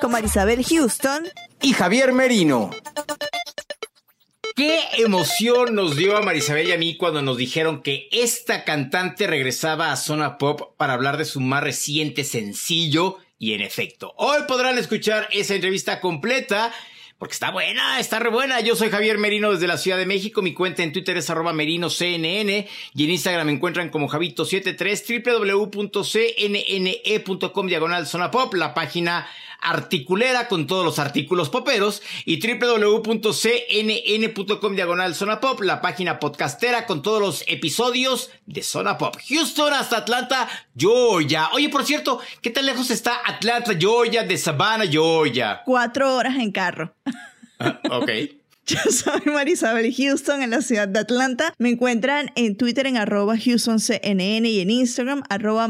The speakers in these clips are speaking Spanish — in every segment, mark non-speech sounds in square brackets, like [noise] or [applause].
con Marisabel Houston y Javier Merino. Qué emoción nos dio a Marisabel y a mí cuando nos dijeron que esta cantante regresaba a Zona Pop para hablar de su más reciente sencillo. Y en efecto, hoy podrán escuchar esa entrevista completa porque está buena, está re buena. Yo soy Javier Merino desde la Ciudad de México. Mi cuenta en Twitter es arroba merinoCNN y en Instagram me encuentran como Javito73, www.cnne.com diagonal zona pop, la página articulera con todos los artículos poperos y www.cnn.com diagonal zona pop, la página podcastera con todos los episodios de Zona Pop. Houston hasta Atlanta, Georgia. Oye, por cierto, ¿qué tan lejos está Atlanta, Georgia de Savannah, Georgia? cuatro horas en carro. Ah, ok. Yo [laughs] soy Marisabel Houston en la ciudad de Atlanta. Me encuentran en Twitter en arroba HoustonCNN y en Instagram arroba.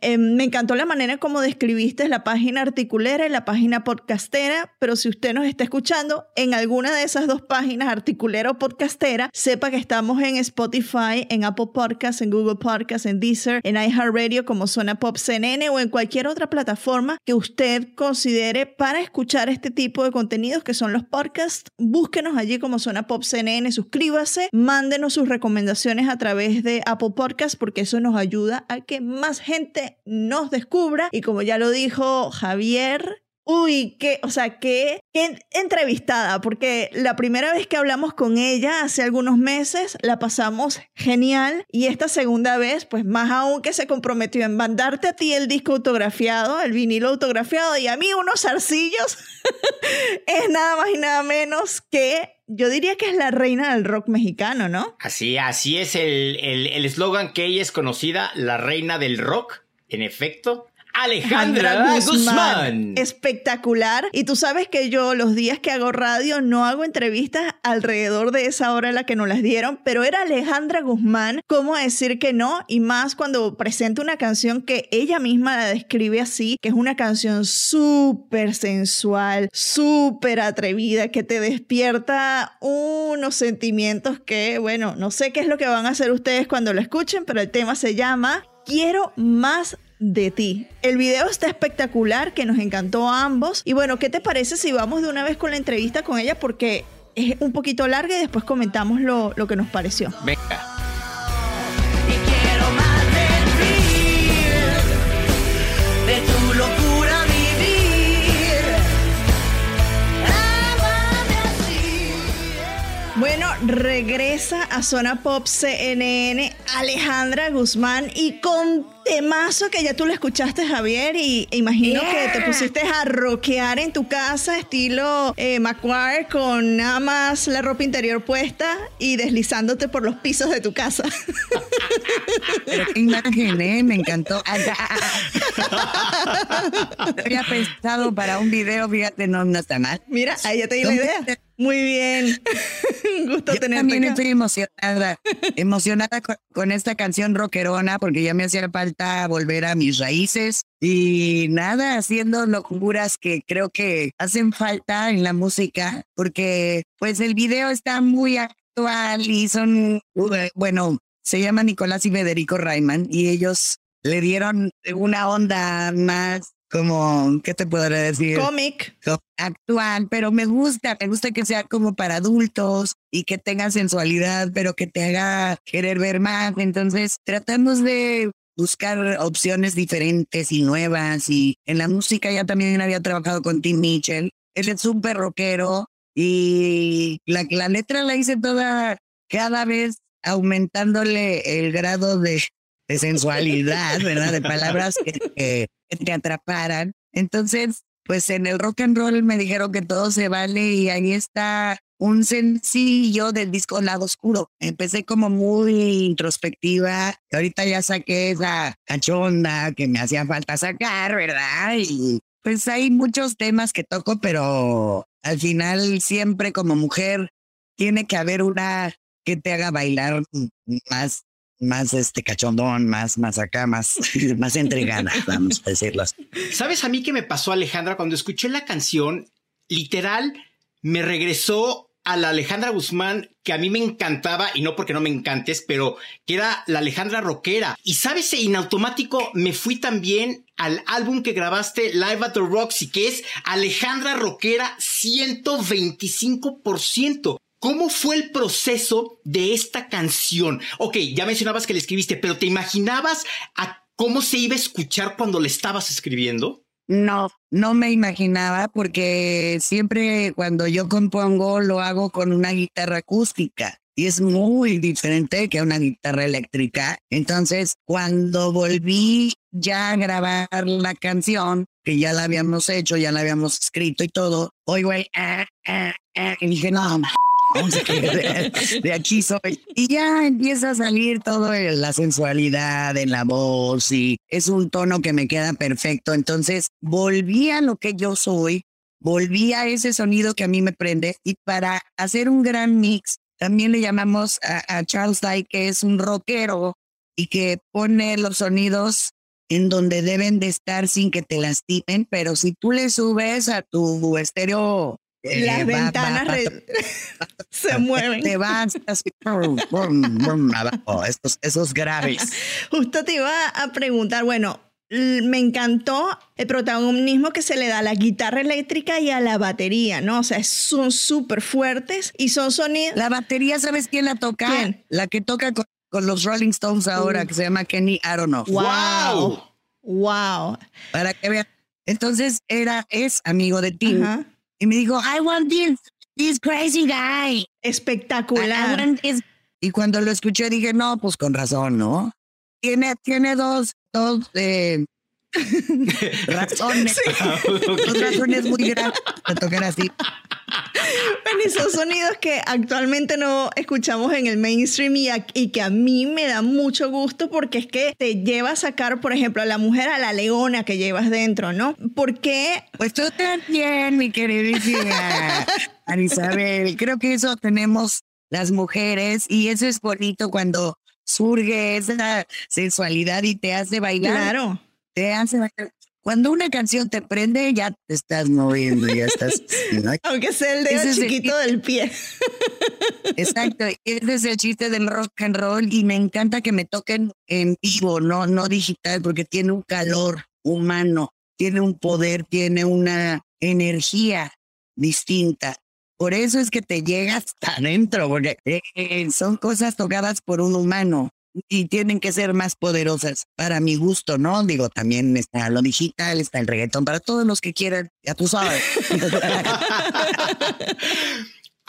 Eh, me encantó la manera como describiste la página articulera y la página podcastera, pero si usted nos está escuchando en alguna de esas dos páginas, articulera o podcastera, sepa que estamos en Spotify, en Apple Podcasts, en Google Podcasts, en Deezer, en iHeartRadio como Zona Pop CNN o en cualquier otra plataforma que usted considere para escuchar este tipo de contenidos que son los podcasts. Búsquenos allí como Zona Pop CNN, suscríbase, mándenos sus recomendaciones a través de Apple Podcasts porque eso nos ayuda a que más gente nos descubra. Y como ya lo dijo Javier, Uy, qué, o sea, qué, entrevistada, porque la primera vez que hablamos con ella hace algunos meses la pasamos genial y esta segunda vez, pues más aún que se comprometió en mandarte a ti el disco autografiado, el vinilo autografiado y a mí unos zarcillos, [laughs] es nada más y nada menos que yo diría que es la reina del rock mexicano, ¿no? Así, así es el el- el eslogan que ella es conocida, la reina del rock, en efecto. Alejandra, Guzmán. Espectacular. Y tú sabes que yo los días que hago radio no hago entrevistas alrededor de esa hora en la que nos las dieron, pero era Alejandra Guzmán. ¿Cómo decir que no? Y más cuando presenta una canción que ella misma la describe así, que es una canción súper sensual, súper atrevida, que te despierta unos sentimientos que, bueno, no sé qué es lo que van a hacer ustedes cuando lo escuchen, pero el tema se llama Quiero más de ti. El video está espectacular, que nos encantó a ambos. Y bueno, ¿qué te parece si vamos de una vez con la entrevista con ella? Porque es un poquito larga y después comentamos lo, lo que nos pareció. Venga. Regresa a Zona Pop CNN Alejandra Guzmán y con temazo que ya tú lo escuchaste, Javier, y imagino que te pusiste a rockear en tu casa, estilo eh, McQuarrie, con nada más la ropa interior puesta y deslizándote por los pisos de tu casa. Pero qué imagen, ¿eh? Me encantó. Había pensado para un video, fíjate, no, no está mal. Mira, ahí ya te di la idea. Muy bien. [laughs] Un gusto Yo tenerte también acá. estoy emocionada, emocionada con, con esta canción rockerona porque ya me hacía falta volver a mis raíces y nada, haciendo locuras que creo que hacen falta en la música porque pues el video está muy actual y son, uh, bueno, se llama Nicolás y Federico Rayman y ellos le dieron una onda más como, ¿qué te podré decir? Cómic. actual, pero me gusta, me gusta que sea como para adultos y que tenga sensualidad, pero que te haga querer ver más. Entonces, tratamos de buscar opciones diferentes y nuevas. Y en la música ya también había trabajado con Tim Mitchell. Él es súper rockero y la, la letra la hice toda cada vez aumentándole el grado de, de sensualidad, ¿verdad? De palabras que, que- que te atraparan. Entonces, pues en el rock and roll me dijeron que todo se vale y ahí está un sencillo del disco Lado Oscuro. Empecé como muy introspectiva, y ahorita ya saqué esa cachonda que me hacía falta sacar, ¿verdad? Y pues hay muchos temas que toco, pero al final siempre como mujer tiene que haber una que te haga bailar más, más este cachondón, más, más acá, más, [laughs] más entregada, vamos a decirlo así. ¿Sabes a mí qué me pasó, Alejandra? Cuando escuché la canción, literal, me regresó a la Alejandra Guzmán que a mí me encantaba, y no porque no me encantes, pero que era la Alejandra rockera. Y sabes, en automático me fui también al álbum que grabaste Live at the Roxy, que es Alejandra rockera 125%. ¿Cómo fue el proceso de esta canción? Ok, ya mencionabas que la escribiste, pero ¿te imaginabas a cómo se iba a escuchar cuando le estabas escribiendo? No, no me imaginaba porque siempre cuando yo compongo lo hago con una guitarra acústica y es muy diferente que una guitarra eléctrica. Entonces, cuando volví ya a grabar la canción, que ya la habíamos hecho, ya la habíamos escrito y todo, oigo el ah, ah, ah, y dije, no, de, de aquí soy. Y ya empieza a salir todo la sensualidad en la voz y es un tono que me queda perfecto. Entonces volví a lo que yo soy, volví a ese sonido que a mí me prende y para hacer un gran mix también le llamamos a, Charles Dyke, que es un rockero y que pone los sonidos en donde deben de estar sin que te lastimen, pero si tú le subes a tu estéreo Las va- ventanas va- va- re- se mueven. te vas abajo, estos, esos graves. [laughs] Justo te iba a preguntar, bueno, me encantó el protagonismo que se le da a la guitarra eléctrica y a la batería, ¿no? O sea, son súper fuertes y son sonidos... La batería, ¿sabes quién la toca? ¿Quién? La que toca con, con los Rolling Stones ahora, que se llama Kenny Aronoff. ¡Wow! ¡Wow! Para que vean. Entonces era, es amigo de Tim. Ajá. Y me dijo, I want this, this crazy guy. I Espectacular. want this. Y cuando lo escuché dije, no, pues con razón, ¿no? Tiene, tiene dos, dos eh, [laughs] razones. Dos razones muy grandes para tocar así. Bueno, y son sonidos que actualmente no escuchamos en el mainstream y, a- y que a mí me da mucho gusto porque es que te lleva a sacar, por ejemplo, a la mujer a la leona que llevas dentro, ¿no? ¿Por qué? Pues tú también, mi queridísima [laughs] Anisabel. Creo que eso tenemos las mujeres y eso es bonito cuando surge esa sensualidad y te hace bailar. Claro. Te hace. Cuando una canción te prende, ya te estás moviendo, ya estás. ¿no? [laughs] Aunque sea el dedo Ese es el- chiquito del pie. Exacto, ese es el chiste del rock and roll y me encanta que me toquen en vivo, no, no digital, porque tiene un calor humano, tiene un poder, tiene una energía distinta. Por eso es que te llega hasta adentro, porque eh, eh, son cosas tocadas por un humano y tienen que ser más poderosas para mi gusto, ¿no? Digo, también está lo digital, está el reggaetón, para todos los que quieran, ya tú sabes. [laughs]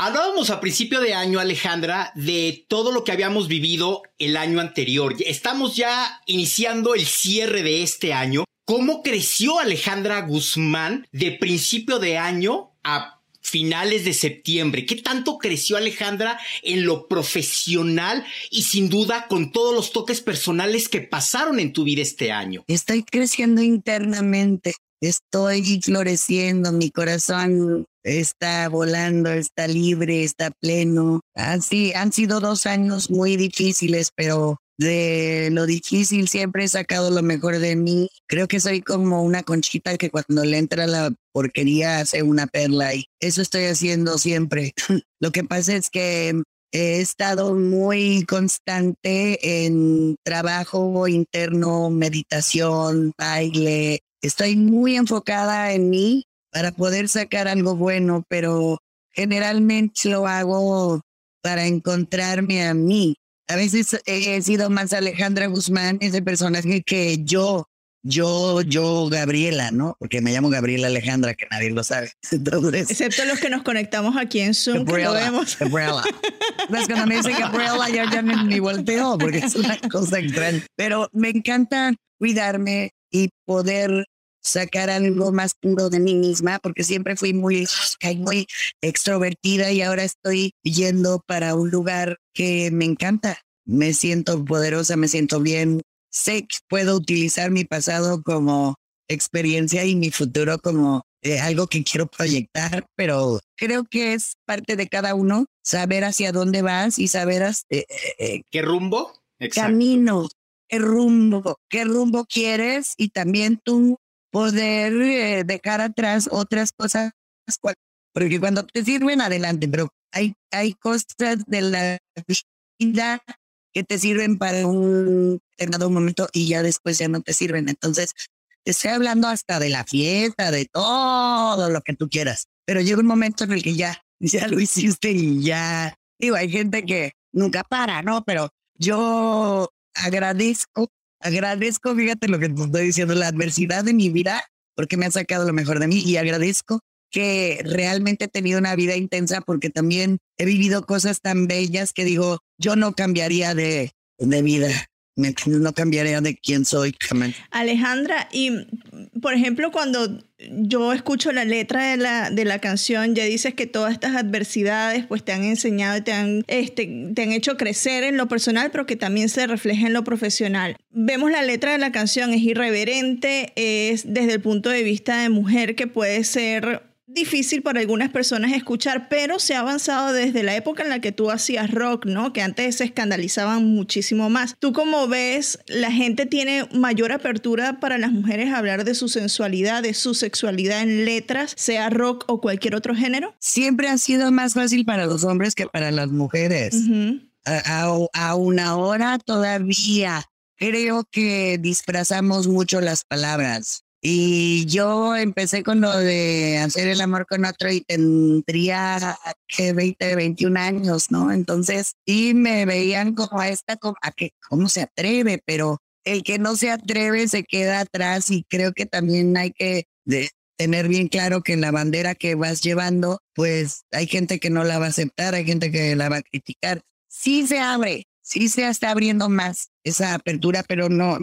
Hablábamos a principio de año, Alejandra, de todo lo que habíamos vivido el año anterior. Estamos ya iniciando el cierre de este año. ¿Cómo creció Alejandra Guzmán de principio de año a finales de septiembre? ¿Qué tanto creció Alejandra en lo profesional y sin duda con todos los toques personales que pasaron en tu vida este año? Estoy creciendo internamente, estoy floreciendo, mi corazón está volando, está libre, está pleno. Así han sido dos años muy difíciles, pero de lo difícil siempre he sacado lo mejor de mí. Creo que soy como una conchita que cuando le entra la porquería hace una perla y eso estoy haciendo siempre. [laughs] lo que pasa es que he estado muy constante en trabajo interno, meditación, baile. Estoy muy enfocada en mí para poder sacar algo bueno, pero generalmente lo hago para encontrarme a mí, a veces he sido más Alejandra Guzmán, ese personaje que yo, yo, yo, Gabriela, ¿no? Porque me llamo Gabriela Alejandra, que nadie lo sabe. [laughs] Entonces, Excepto los que nos conectamos aquí en Zoom, que lo Gabriela, vemos. Gabriela. Pues cuando me dice Gabriela, yo ya ni, ni volteo porque es una cosa extraña. Pero me encanta cuidarme y poder sacar algo más puro de mí misma, porque siempre fui muy, muy extrovertida y ahora estoy yendo para un lugar que me encanta. Me siento poderosa, me siento bien. Sé que puedo utilizar mi pasado como experiencia y mi futuro como eh, algo que quiero proyectar, pero creo que es parte de cada uno saber hacia dónde vas y saber eh, eh, eh, ¿Qué rumbo? Exacto. camino, qué rumbo, qué rumbo quieres y también tú poder eh, dejar atrás otras cosas, porque cuando te sirven adelante, pero hay, hay cosas de la vida que te sirven para un determinado momento y ya después ya no te sirven. Entonces, te estoy hablando hasta de la fiesta, de todo lo que tú quieras, pero llega un momento en el que ya, [laughs] ya lo hiciste y ya, digo, hay gente que nunca para, ¿no? Pero yo agradezco, agradezco, fíjate lo que te estoy diciendo, la adversidad de mi vida, porque me ha sacado lo mejor de mí y agradezco que realmente he tenido una vida intensa porque también he vivido cosas tan bellas que digo, yo no cambiaría de, de vida, no cambiaría de quién soy. Alejandra, y por ejemplo, cuando yo escucho la letra de la, de la canción, ya dices que todas estas adversidades pues te han enseñado te han, este, te han hecho crecer en lo personal, pero que también se refleja en lo profesional. Vemos la letra de la canción, es irreverente, es desde el punto de vista de mujer que puede ser difícil para algunas personas escuchar, pero se ha avanzado desde la época en la que tú hacías rock, ¿no? Que antes se escandalizaban muchísimo más. ¿Tú cómo ves, la gente tiene mayor apertura para las mujeres a hablar de su sensualidad, de su sexualidad en letras, sea rock o cualquier otro género? Siempre ha sido más fácil para los hombres que para las mujeres. A, a- aún ahora todavía creo que disfrazamos mucho las palabras. Y yo empecé con lo de hacer el amor con otro y tendría que 20, 21 años, ¿no? Entonces, y me veían como a esta, como a que, ¿cómo se atreve? Pero el que no se atreve se queda atrás y creo que también hay que de- tener bien claro que en la bandera que vas llevando, pues hay gente que no la va a aceptar, hay gente que la va a criticar sí se abre, sí se está abriendo más esa apertura, pero no,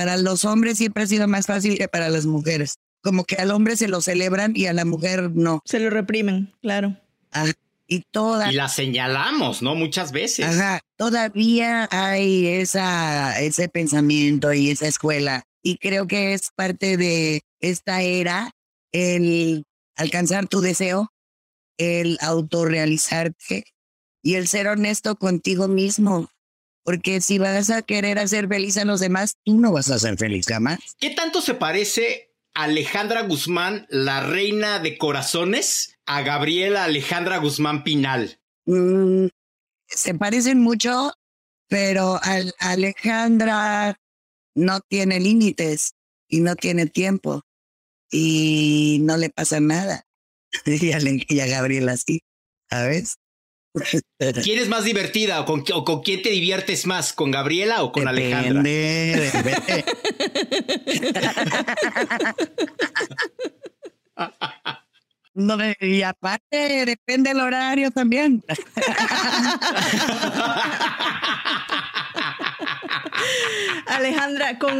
para los hombres siempre ha sido más fácil que para las mujeres. Como que al hombre se lo celebran y a la mujer no. Se lo reprimen, claro. Ah, y toda, Y la señalamos, ¿no? Muchas veces. ajá, todavía hay esa, ese pensamiento y esa escuela. Y creo que es parte de esta era el alcanzar tu deseo, el autorrealizarte y el ser honesto contigo mismo. Porque si vas a querer hacer feliz a los demás, tú no vas a ser feliz jamás. ¿Qué tanto se parece Alejandra Guzmán, la reina de corazones, a Gabriela Alejandra Guzmán Pinal? Mm, se parecen mucho, pero al- Alejandra no tiene límites y no tiene tiempo y no le pasa nada. [laughs] Y a, y a Gabriela sí, ¿sabes? [laughs] ¿Quién es más divertida o con, o con quién te diviertes más? ¿Con Gabriela o con Alejandra? Depende. [laughs] No, y aparte depende el horario también. [laughs] Alejandra, [laughs] con,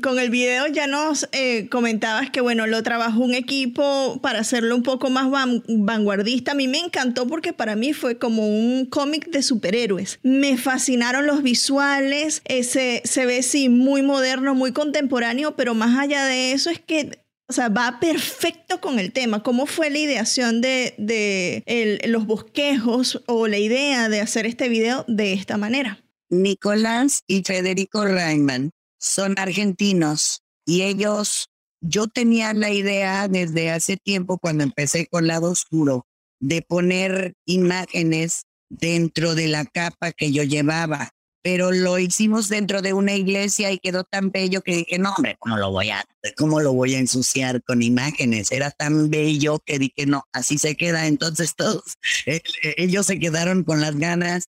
con, el video ya nos eh, comentabas que, bueno, lo trabajó un equipo para hacerlo un poco más van- vanguardista. A mí me encantó porque para mí fue como un cómic de superhéroes. Me fascinaron los visuales, eh, se, se ve, sí, muy moderno, muy contemporáneo, pero más allá de eso es que... O sea, va perfecto con el tema. ¿Cómo fue la ideación de, de los bosquejos o la idea de hacer este video de esta manera? Nicolás y Federico Reimann son argentinos y ellos, yo tenía la idea desde hace tiempo cuando empecé con Lado Oscuro de poner imágenes dentro de la capa que yo llevaba, pero lo hicimos dentro de una iglesia y quedó tan bello que dije, no, hombre, ¿cómo lo voy a, cómo lo voy a ensuciar con imágenes? Era tan bello que dije, no, así se queda. Entonces todos, eh, eh, ellos se quedaron con las ganas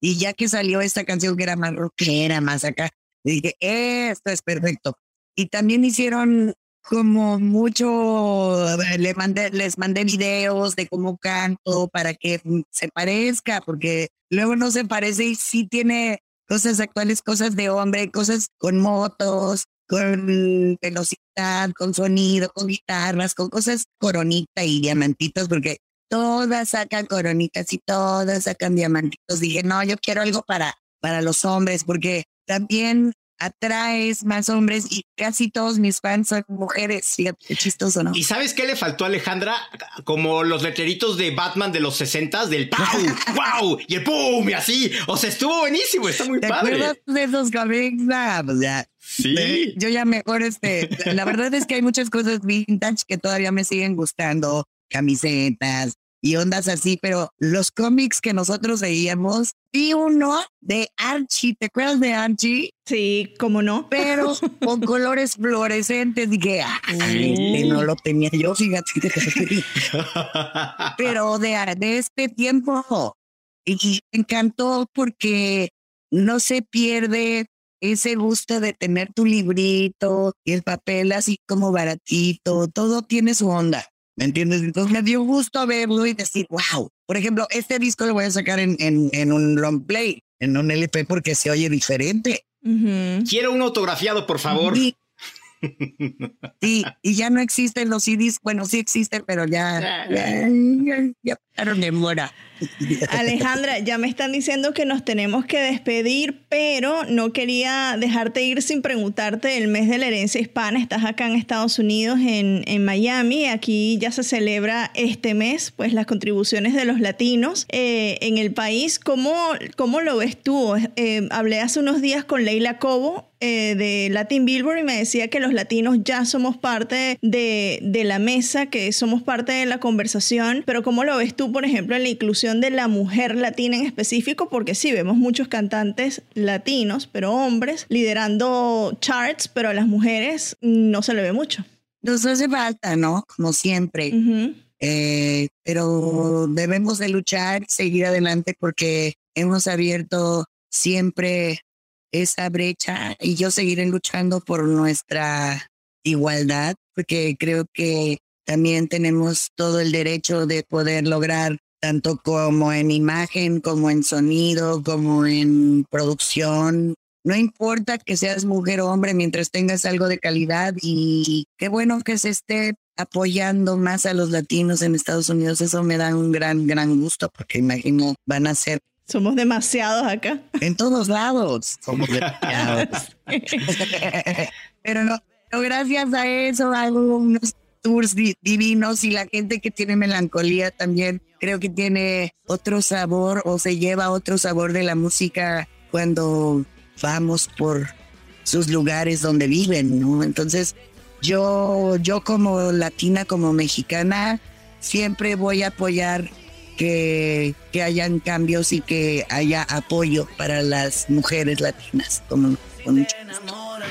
Y ya que salió esta canción que era más rockera, más acá, dije, esto es perfecto. Y también hicieron como mucho, le mandé, les mandé videos de cómo canto para que se parezca, porque luego no se parece y sí tiene cosas actuales, cosas de hombre, cosas con motos, con velocidad, con sonido, con guitarras, con cosas coronita y diamantitos, porque todas sacan coronitas y todas sacan diamantitos. Dije, no, yo quiero algo para, para los hombres, porque también atraes más hombres y casi todos mis fans son mujeres. Fíjate, chistoso, ¿no? ¿Y sabes qué le faltó a Alejandra? Como los letreritos de Batman de los 60 del ¡Pau! [laughs] ¡Wow! Y el ¡Pum! Y así. O sea, estuvo buenísimo, está muy ¿Te padre. acuerdas de esos cómics? Ah, pues ya. Sí. Eh, Yo ya mejor, este, la verdad es que hay muchas cosas vintage que todavía me siguen gustando, camisetas y ondas así, pero los cómics que nosotros veíamos, vi uno de Archie, ¿te acuerdas de Archie? Sí, cómo no. Pero con [laughs] colores fluorescentes, dije, ay, este no lo tenía yo, fíjate. [laughs] pero de, de este tiempo. Y me encantó porque no se pierde ese gusto de tener tu librito y el papel así como baratito, todo tiene su onda, ¿me entiendes? Entonces me dio gusto verlo y decir, wow. Por ejemplo, este disco lo voy a sacar en, en, en un long play, en un LP porque se oye diferente. Quiero un autografiado, por favor. Sí. [laughs] Sí, y ya no existen los CDs. Bueno, sí existen, pero ya, ya, ya, ya de. [laughs] Alejandra, ya me están diciendo que nos tenemos que despedir, pero no quería dejarte ir sin preguntarte el mes de la herencia hispana. Estás acá en Estados Unidos, en, en Miami. Aquí ya se celebra este mes, pues las contribuciones de los latinos eh, en el país. ¿Cómo, cómo lo ves tú? Eh, hablé hace unos días con Leila Cobo eh, de Latin Billboard y me decía que los latinos ya somos parte de, de la mesa, que somos parte de la conversación, pero ¿cómo lo ves tú, por ejemplo, en la inclusión de la mujer latina en específico? Porque sí, vemos muchos cantantes latinos, pero hombres, liderando charts, pero a las mujeres no se le ve mucho. Nos hace falta, ¿no? Como siempre. Ujú. Eh, pero debemos de luchar, seguir adelante porque hemos abierto siempre esa brecha y yo seguiré luchando por nuestra igualdad porque creo que también tenemos todo el derecho de poder lograr tanto como en imagen, como en sonido, como en producción. No importa que seas mujer o hombre mientras tengas algo de calidad y qué bueno que se esté apoyando más a los latinos en Estados Unidos. Eso me da un gran, gran gusto porque imagino van a ser Somos demasiados acá. en todos lados. Somos [laughs] demasiados. [laughs] Pero no, pero gracias a eso hago unos tours di- divinos y la gente que tiene melancolía también creo que tiene otro sabor o se lleva otro sabor de la música cuando vamos por sus lugares donde viven, ¿no? Entonces, yo, yo como latina, como mexicana, siempre voy a apoyar que, que hayan cambios y que haya apoyo para las mujeres latinas. Como, con mucho enamoras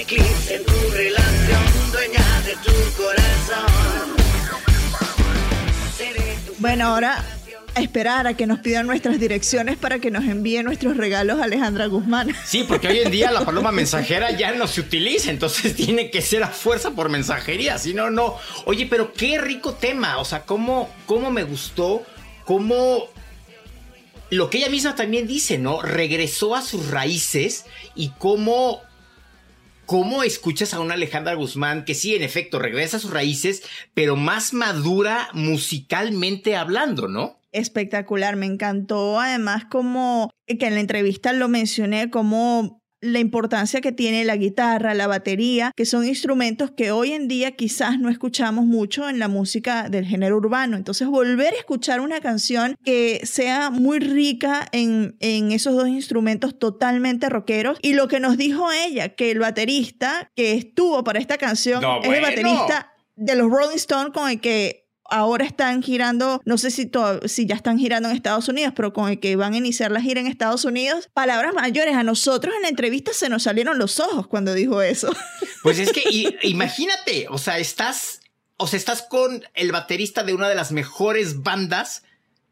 eclipse en tu relación, dueña de tu corazón. Bueno, ahora a esperar a que nos pidan nuestras direcciones para que nos envíen nuestros regalos a Alejandra Guzmán. Sí, porque hoy en día la [laughs] paloma mensajera ya no se utiliza, entonces [laughs] tiene que ser a fuerza por mensajería, si no, no. Oye, pero qué rico tema, o sea, cómo, cómo me gustó, cómo lo que ella misma también dice, ¿no? Regresó a sus raíces y cómo, cómo escuchas a una Alejandra Guzmán que sí, en efecto, regresa a sus raíces, pero más madura musicalmente hablando, ¿no? Espectacular, me encantó además como que en la entrevista lo mencioné como la importancia que tiene la guitarra, la batería, que son instrumentos que hoy en día quizás no escuchamos mucho en la música del género urbano. Entonces, volver a escuchar una canción que sea muy rica en, en esos dos instrumentos totalmente rockeros. Y lo que nos dijo ella, que el baterista que estuvo para esta canción No, es el baterista de los Rolling Stones con el que ahora están girando, no sé si, si ya están girando en Estados Unidos, pero con el que van a iniciar la gira en Estados Unidos. Palabras mayores, a nosotros en la entrevista se nos salieron los ojos cuando dijo eso. [laughs] Pues es que imagínate, o sea, estás, o sea, estás con el baterista de una de las mejores bandas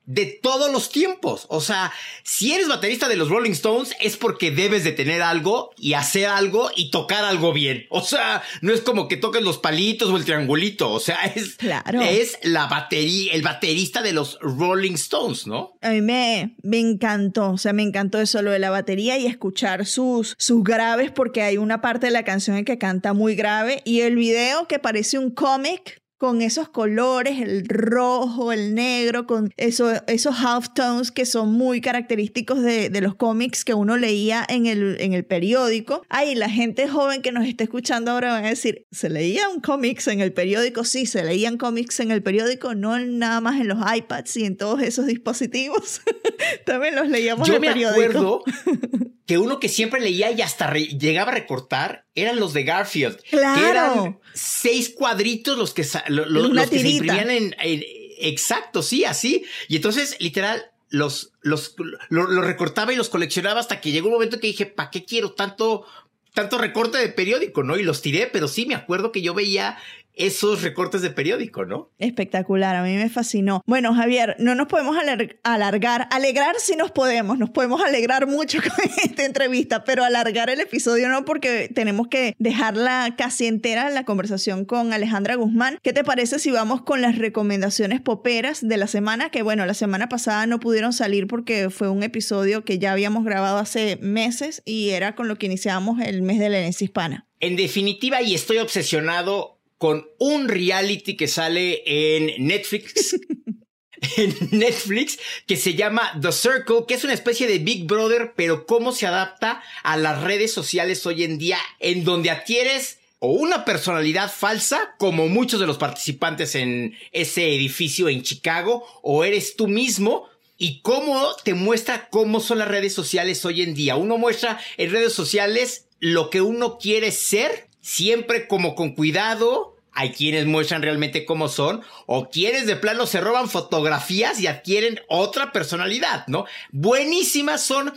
de todos los tiempos. O sea, si eres baterista de los Rolling Stones es porque debes de tener algo y hacer algo y tocar algo bien. O sea, no es como que toques los palitos o el triangulito. O sea, [laughs] es, Claro. es la batería, el baterista de los Rolling Stones, ¿no? A mí me, me encantó, o sea, me encantó eso, lo de la batería y escuchar sus, sus graves, porque hay una parte de la canción en que canta muy grave y el video que parece un cómic con esos colores, el rojo, el negro, con eso, esos halftones que son muy característicos de, de los cómics que uno leía en el, en el periódico. Ay, la gente joven que nos está escuchando ahora van a decir, ¿se leían cómics en el periódico? Sí, se leían cómics en el periódico, no nada más en los iPads y en todos esos dispositivos. [laughs] También los leíamos Yo en el periódico. acuerdo [laughs] que uno que siempre leía y hasta llegaba a recortar eran los de Garfield. Que Claro. eran seis cuadritos los que, los que se imprimían en, en- Exacto, sí, así. Y entonces, literal, los, los, lo, lo recortaba y los coleccionaba hasta que llegó un momento que dije, ¿para qué quiero tanto, tanto recorte de periódico, no? Y los tiré, pero sí me acuerdo que yo veía esos recortes de periódico, ¿no? Espectacular, a mí me fascinó. Bueno, Javier, no nos podemos alar- alargar, alegrar si nos podemos, nos podemos alegrar mucho [laughs] con esta entrevista, pero alargar el episodio no porque tenemos que dejarla casi entera la conversación con Alejandra Guzmán. ¿Qué te parece si vamos con las recomendaciones poperas de la semana? Que bueno, la semana pasada no pudieron salir porque fue un episodio que ya habíamos grabado hace meses y era con lo que iniciamos el mes de la herencia hispana. En definitiva, y estoy obsesionado con un reality que sale en Netflix. [laughs] en Netflix que se llama The Circle, que es una especie de Big Brother, pero cómo se adapta a las redes sociales hoy en día, en donde adquieres o una personalidad falsa, como muchos de los participantes en ese edificio en Chicago, o eres tú mismo, y cómo te muestra cómo son las redes sociales hoy en día. Uno muestra en redes sociales lo que uno quiere ser, siempre como con cuidado. Hay quienes muestran realmente cómo son, o quienes de plano se roban fotografías y adquieren otra personalidad, ¿no? Buenísimas son,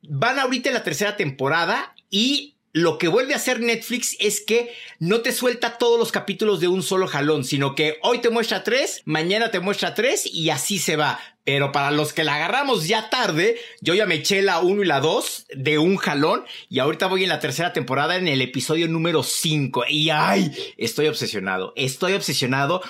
van ahorita en la tercera temporada y lo que vuelve a hacer Netflix es que no te suelta todos los capítulos de un solo jalón, sino que hoy te muestra tres, mañana te muestra tres y así se va. Pero para los que la agarramos ya tarde, yo ya me eché la 1 y la 2 de un jalón y ahorita voy en la tercera temporada en el episodio número 5 y ay, estoy obsesionado, estoy obsesionado.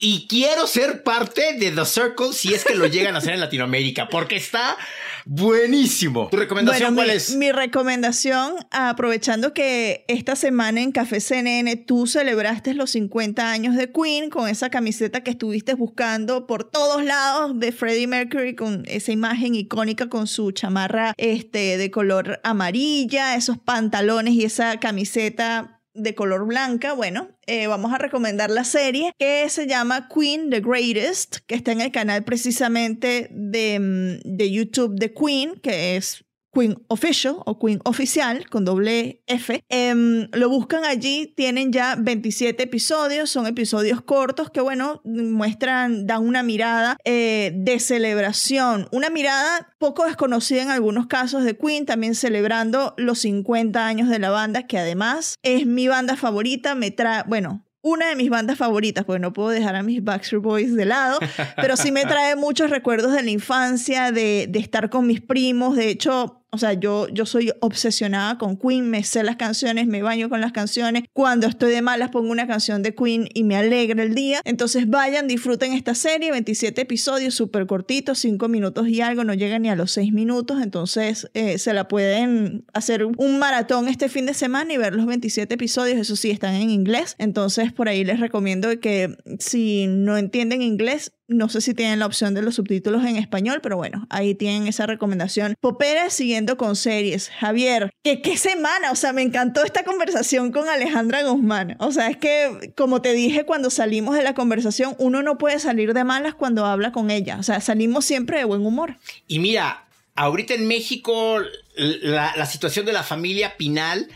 Y quiero ser parte de The Circle si es que lo llegan a hacer en Latinoamérica, porque está buenísimo. ¿Tu recomendación Bueno, cuál mi, es? mi recomendación, aprovechando que esta semana en Café CNN tú celebraste los 50 años de Queen con esa camiseta que estuviste buscando por todos lados de Freddie Mercury con esa imagen icónica con su chamarra este, de color amarilla, esos pantalones y esa camiseta de color blanca, bueno, eh, vamos a recomendar la serie que se llama Queen the Greatest, que está en el canal precisamente de, mm, de YouTube de Queen, que es Queen Official o Queen Oficial con doble F. Em, lo buscan allí, tienen ya 27 episodios, son episodios cortos que, bueno, muestran, dan una mirada eh, de celebración, una mirada poco desconocida en algunos casos de Queen, también celebrando los 50 años de la banda, que además es mi banda favorita, me trae, bueno, una de mis bandas favoritas, porque no puedo dejar a mis Backstreet Boys de lado, pero sí me [laughs] trae muchos recuerdos de la infancia, de, de estar con mis primos. De hecho, o sea, yo, yo soy obsesionada con Queen, me sé las canciones, me baño con las canciones. Cuando estoy de malas pongo una canción de Queen y me alegra el día. Entonces vayan, disfruten esta serie, 27 episodios, súper cortitos, 5 minutos y algo, no llega ni a los 6 minutos. Entonces eh, se la pueden hacer un maratón este fin de semana y ver los 27 episodios. Eso sí, están en inglés. Entonces por ahí les recomiendo que si no entienden inglés, no sé si tienen la opción de los subtítulos en español, pero bueno, ahí tienen esa recomendación. Popera siguiendo con series. Javier, ¿qué, qué semana? O sea, me encantó esta conversación con Alejandra Guzmán. O sea, es que, como te dije cuando salimos de la conversación, uno no puede salir de malas cuando habla con ella. O sea, salimos siempre de buen humor. Y mira, ahorita en México, la, situación de la familia Pinal,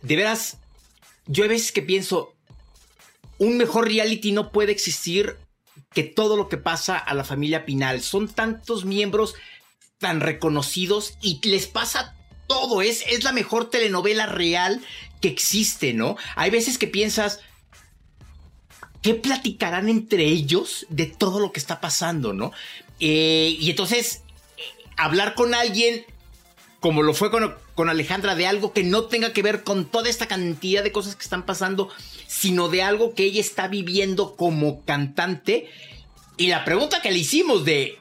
de veras, yo hay veces que pienso, un mejor reality no puede existir que todo lo que pasa a la familia Pinal. Son tantos miembros tan reconocidos y les pasa todo. Es, es la mejor telenovela real que existe, ¿no? Hay veces que piensas, ¿qué platicarán entre ellos de todo lo que está pasando, no? Eh, y entonces, eh, hablar con alguien como lo fue con, con, Alejandra, de algo que no tenga que ver con toda esta cantidad de cosas que están pasando, sino de algo que ella está viviendo como cantante. Y la pregunta que le hicimos de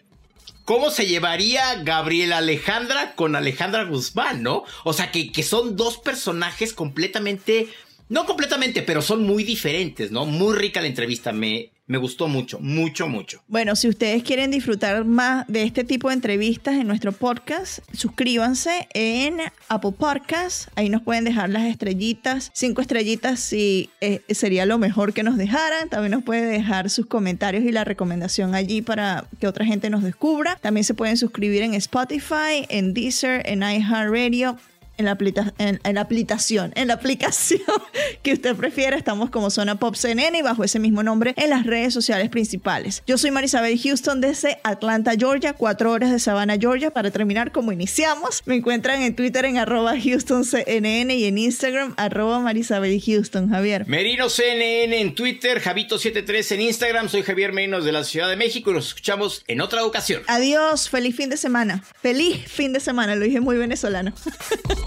cómo se llevaría Gabriela Alejandra con Alejandra Guzmán, ¿no? O sea, que, que son dos personajes completamente no completamente, pero son muy diferentes, ¿no? Muy rica la entrevista, me, me gustó mucho, mucho, mucho. Bueno, si ustedes quieren disfrutar más de este tipo de entrevistas en nuestro podcast, suscríbanse en Apple Podcasts. Ahí nos pueden dejar las estrellitas, cinco estrellitas si eh, sería lo mejor que nos dejaran. También nos pueden dejar sus comentarios y la recomendación allí para que otra gente nos descubra. También se pueden suscribir en Spotify, en Deezer, en iHeartRadio en la, en, en la aplicación, en la aplicación [laughs] que usted prefiera. Estamos como Zona Pop CNN y bajo ese mismo nombre en las redes sociales principales. Yo soy Marisabel Houston desde Atlanta, Georgia, cuatro horas de Savannah, Georgia. Para terminar, como iniciamos, me encuentran en Twitter en arroba HoustonCNN y en Instagram arroba Marisabel Houston. Javier. Merino CNN en Twitter, Javito73 en Instagram. Soy Javier Merinos de la Ciudad de México y nos escuchamos en otra ocasión. Adiós, feliz fin de semana. Feliz fin de semana, lo dije muy venezolano. [laughs]